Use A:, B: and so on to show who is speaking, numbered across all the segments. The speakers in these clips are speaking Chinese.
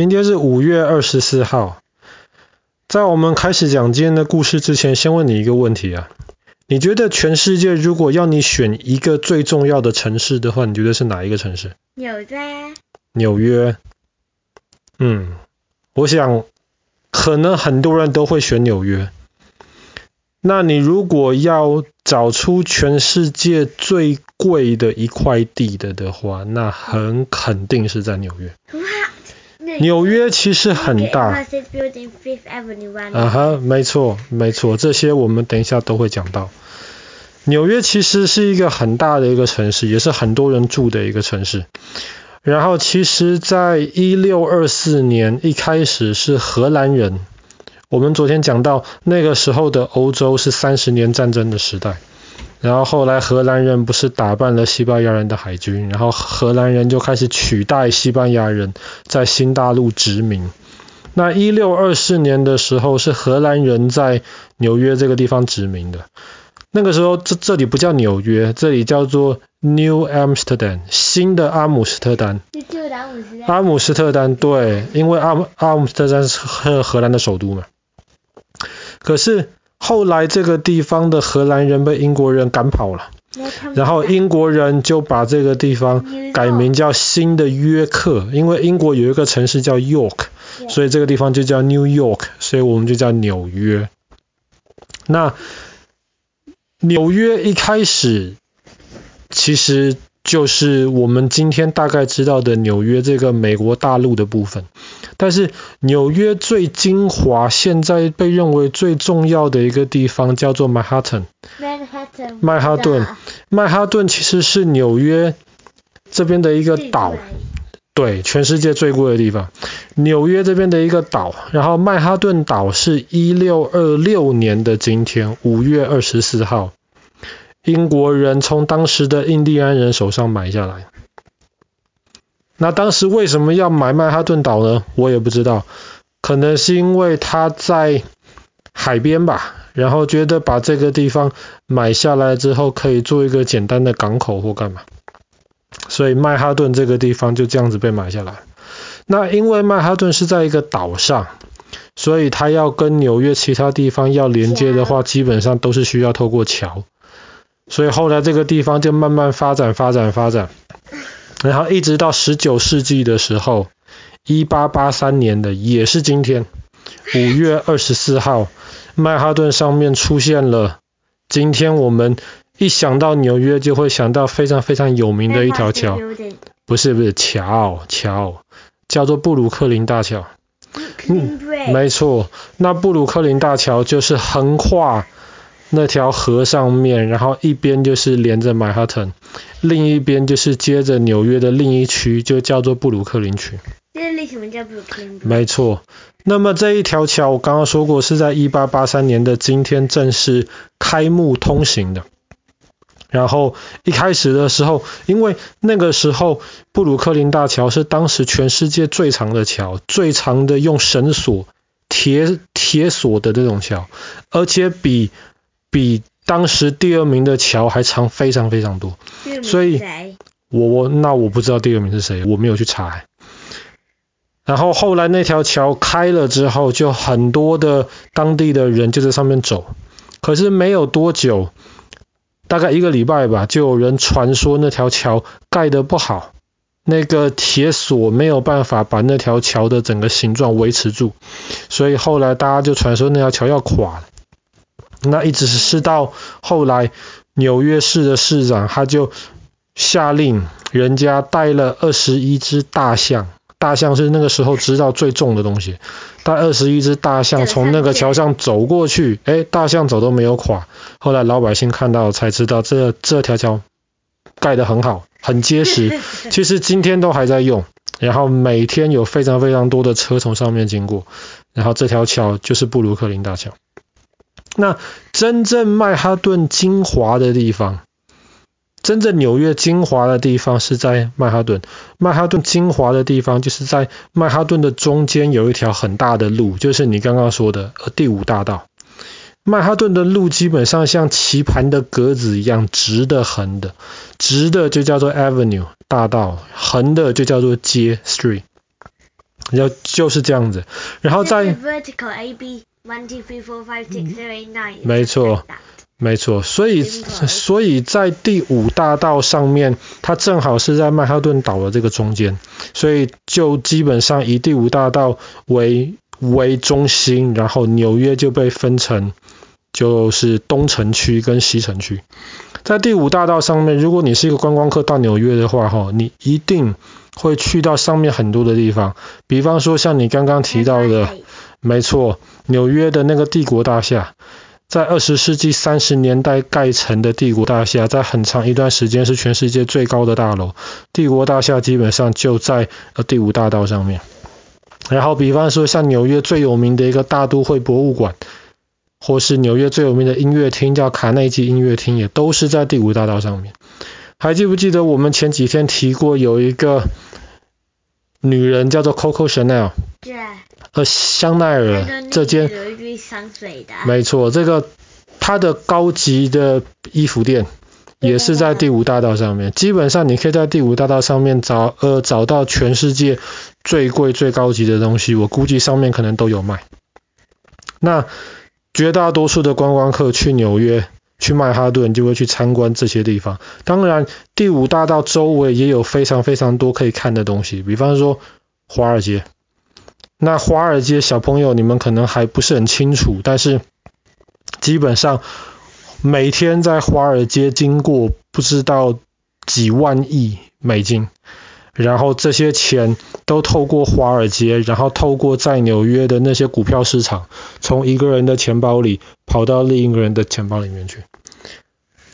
A: 今天是五月二十四号。在我们开始讲今天的故事之前，先问你一个问题啊，你觉得全世界如果要你选一个最重要的城市的话，你觉得是哪一个城市？
B: 纽约。
A: 纽约。嗯，我想可能很多人都会选纽约。那你如果要找出全世界最贵的一块地的的话，那很肯定是在纽约。纽约其实很大。啊哈，没错，没错，这些我们等一下都会讲到。纽约其实是一个很大的一个城市，也是很多人住的一个城市。然后其实在一六二四年一开始是荷兰人。我们昨天讲到那个时候的欧洲是三十年战争的时代，然后后来荷兰人不是打败了西班牙人的海军，然后荷兰人就开始取代西班牙人在新大陆殖民。那一六二四年的时候是荷兰人在纽约这个地方殖民的，那个时候这这里不叫纽约，这里叫做 New Amsterdam，新的阿姆斯特丹。阿姆斯特丹，对，因为阿姆阿姆斯特丹是荷荷兰的首都嘛。可是后来这个地方的荷兰人被英国人赶跑了，然后英国人就把这个地方改名叫新的约克，因为英国有一个城市叫 York，所以这个地方就叫 New York，所以我们就叫纽约。那纽约一开始其实就是我们今天大概知道的纽约这个美国大陆的部分。但是纽约最精华，现在被认为最重要的一个地方叫做曼哈顿。曼哈顿，曼哈顿其实是纽约这边的一个岛，对，全世界最贵的地方。纽约这边的一个岛，然后曼哈顿岛是一六二六年的今天，五月二十四号，英国人从当时的印第安人手上买下来。那当时为什么要买曼哈顿岛呢？我也不知道，可能是因为它在海边吧，然后觉得把这个地方买下来之后可以做一个简单的港口或干嘛，所以曼哈顿这个地方就这样子被买下来。那因为曼哈顿是在一个岛上，所以它要跟纽约其他地方要连接的话，基本上都是需要透过桥，所以后来这个地方就慢慢发展发展发展。然后一直到十九世纪的时候，一八八三年的也是今天，五月二十四号，曼哈顿上面出现了今天我们一想到纽约就会想到非常非常有名的一条桥，不是不是桥桥，叫做布鲁克林大桥。嗯，没错，那布鲁克林大桥就是横跨那条河上面，然后一边就是连着曼哈顿。另一边就是接着纽约的另一区，就叫做布鲁克林区。
B: 这里什么叫布鲁克林？
A: 没错。那么这一条桥，我刚刚说过，是在一八八三年的今天正式开幕通行的。然后一开始的时候，因为那个时候布鲁克林大桥是当时全世界最长的桥，最长的用绳索、铁铁索的这种桥，而且比比。当时第二名的桥还长非常非常多，所以我我那我不知道第二名是谁，我没有去查。然后后来那条桥开了之后，就很多的当地的人就在上面走。可是没有多久，大概一个礼拜吧，就有人传说那条桥盖得不好，那个铁索没有办法把那条桥的整个形状维持住，所以后来大家就传说那条桥要垮了。那一直是到后来，纽约市的市长他就下令，人家带了二十一只大象，大象是那个时候知道最重的东西，带二十一只大象从那个桥上走过去，哎，大象走都没有垮。后来老百姓看到才知道这，这这条桥盖得很好，很结实，其实今天都还在用，然后每天有非常非常多的车从上面经过，然后这条桥就是布鲁克林大桥。那真正曼哈顿精华的地方，真正纽约精华的地方是在曼哈顿。曼哈顿精华的地方就是在曼哈顿的中间有一条很大的路，就是你刚刚说的呃第五大道。曼哈顿的路基本上像棋盘的格子一样，直的、横的。直的就叫做 Avenue 大道，横的就叫做街 Street。要就是这样子。然后在
B: vertical A B one two three four five six seven eight nine。
A: 没错，没错。所以所以在第五大道上面，它正好是在曼哈顿岛的这个中间，所以就基本上以第五大道为为中心，然后纽约就被分成就是东城区跟西城区。在第五大道上面，如果你是一个观光客到纽约的话，哈，你一定会去到上面很多的地方，比方说像你刚刚提到的，没错，纽约的那个帝国大厦，在二十世纪三十年代盖成的帝国大厦，在很长一段时间是全世界最高的大楼。帝国大厦基本上就在呃第五大道上面。然后，比方说像纽约最有名的一个大都会博物馆。或是纽约最有名的音乐厅叫卡内基音乐厅，也都是在第五大道上面。还记不记得我们前几天提过有一个女人叫做 Coco Chanel？对。呃，香奈儿这间。没错，这个它的高级的衣服店也是在第五大道上面。基本上你可以在第五大道上面找呃找到全世界最贵最高级的东西，我估计上面可能都有卖。那。绝大多数的观光客去纽约、去曼哈顿就会去参观这些地方。当然，第五大道周围也有非常非常多可以看的东西，比方说华尔街。那华尔街小朋友你们可能还不是很清楚，但是基本上每天在华尔街经过不知道几万亿美金。然后这些钱都透过华尔街，然后透过在纽约的那些股票市场，从一个人的钱包里跑到另一个人的钱包里面去。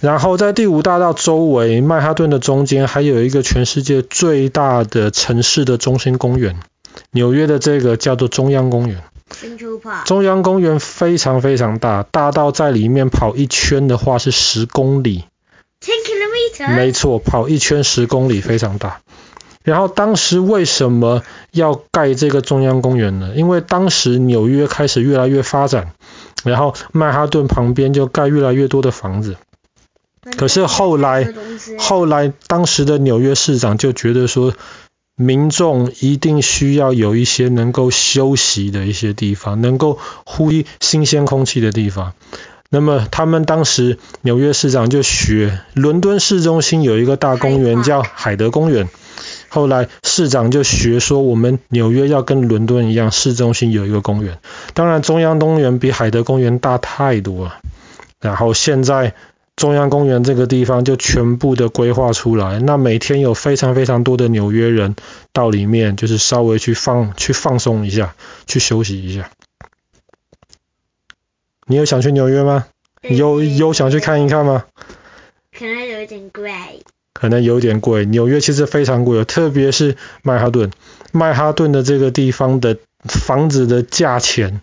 A: 然后在第五大道周围，曼哈顿的中间还有一个全世界最大的城市的中心公园，纽约的这个叫做中央公园。中央公园非常非常大，大到在里面跑一圈的话是十公里。没错，跑一圈十公里，非常大。然后当时为什么要盖这个中央公园呢？因为当时纽约开始越来越发展，然后曼哈顿旁边就盖越来越多的房子。可是后来，后来当时的纽约市长就觉得说，民众一定需要有一些能够休息的一些地方，能够呼吸新鲜空气的地方。那么他们当时纽约市长就学伦敦市中心有一个大公园叫海德公园。后来市长就学说，我们纽约要跟伦敦一样，市中心有一个公园。当然，中央公园比海德公园大太多了。然后现在中央公园这个地方就全部的规划出来，那每天有非常非常多的纽约人到里面，就是稍微去放去放松一下，去休息一下。你有想去纽约吗？有有想去看一看吗？
B: 可能有点贵。
A: 可能有点贵，纽约其实非常贵，特别是曼哈顿。曼哈顿的这个地方的房子的价钱，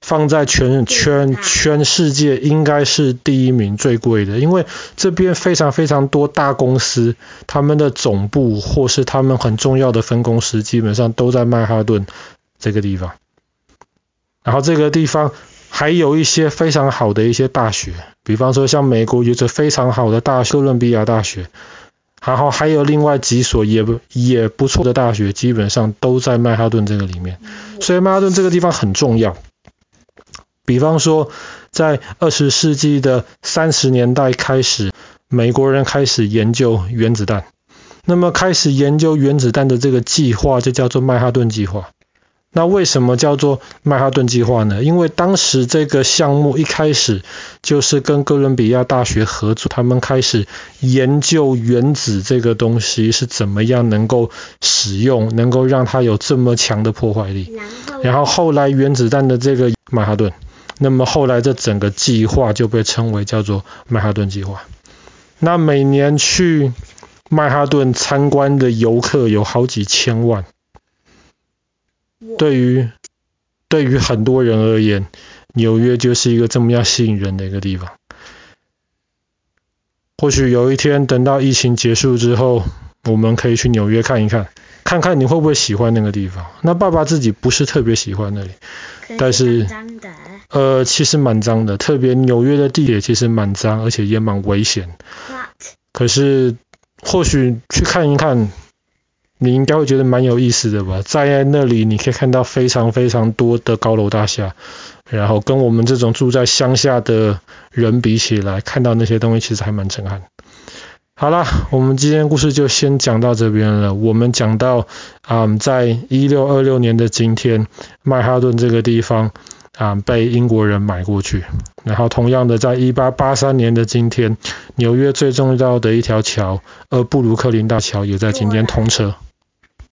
A: 放在全全全世界应该是第一名最贵的，因为这边非常非常多大公司，他们的总部或是他们很重要的分公司，基本上都在曼哈顿这个地方。然后这个地方还有一些非常好的一些大学，比方说像美国有着非常好的大学，哥伦比亚大学。然后还有另外几所也不也不错的大学，基本上都在曼哈顿这个里面，所以曼哈顿这个地方很重要。比方说，在二十世纪的三十年代开始，美国人开始研究原子弹，那么开始研究原子弹的这个计划就叫做曼哈顿计划。那为什么叫做曼哈顿计划呢？因为当时这个项目一开始就是跟哥伦比亚大学合作，他们开始研究原子这个东西是怎么样能够使用，能够让它有这么强的破坏力。然后后来原子弹的这个曼哈顿，那么后来这整个计划就被称为叫做曼哈顿计划。那每年去曼哈顿参观的游客有好几千万。对于对于很多人而言，纽约就是一个这么样吸引人的一个地方。或许有一天等到疫情结束之后，我们可以去纽约看一看，看看你会不会喜欢那个地方。那爸爸自己不是特别喜欢那里，但是呃，其实蛮脏的，特别纽约的地铁其实蛮脏，而且也蛮危险。可是或许去看一看。你应该会觉得蛮有意思的吧？在那里你可以看到非常非常多的高楼大厦，然后跟我们这种住在乡下的人比起来，看到那些东西其实还蛮震撼。好了，我们今天故事就先讲到这边了。我们讲到啊、嗯，在一六二六年的今天，曼哈顿这个地方啊被英国人买过去。然后同样的，在一八八三年的今天，纽约最重要的一条桥，呃，布鲁克林大桥也在今天通车。